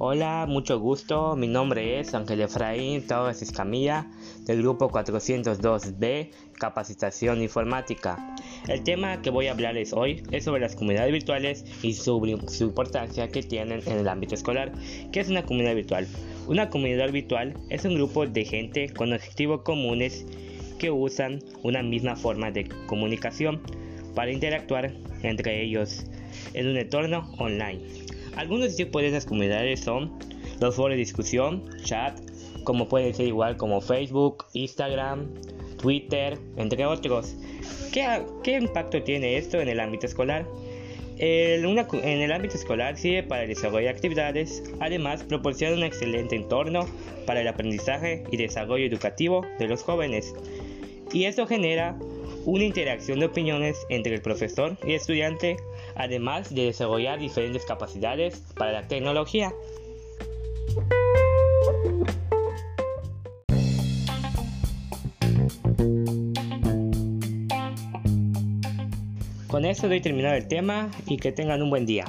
Hola, mucho gusto. Mi nombre es Ángel Efraín Torres Escamilla del grupo 402B Capacitación Informática. El tema que voy a hablarles hoy es sobre las comunidades virtuales y su, su importancia que tienen en el ámbito escolar. ¿Qué es una comunidad virtual? Una comunidad virtual es un grupo de gente con objetivos comunes que usan una misma forma de comunicación para interactuar entre ellos en un entorno online. Algunos tipos de esas comunidades son los foros de discusión, chat, como pueden ser igual como Facebook, Instagram, Twitter, entre otros. ¿Qué, impacto tiene esto en el ámbito escolar? en el ámbito escolar sirve para el desarrollo de actividades, además proporciona un excelente entorno para el aprendizaje y desarrollo educativo de los jóvenes. Y esto genera una interacción de opiniones entre el profesor y estudiante, además de desarrollar diferentes capacidades para la tecnología. Con esto doy terminado el tema y que tengan un buen día.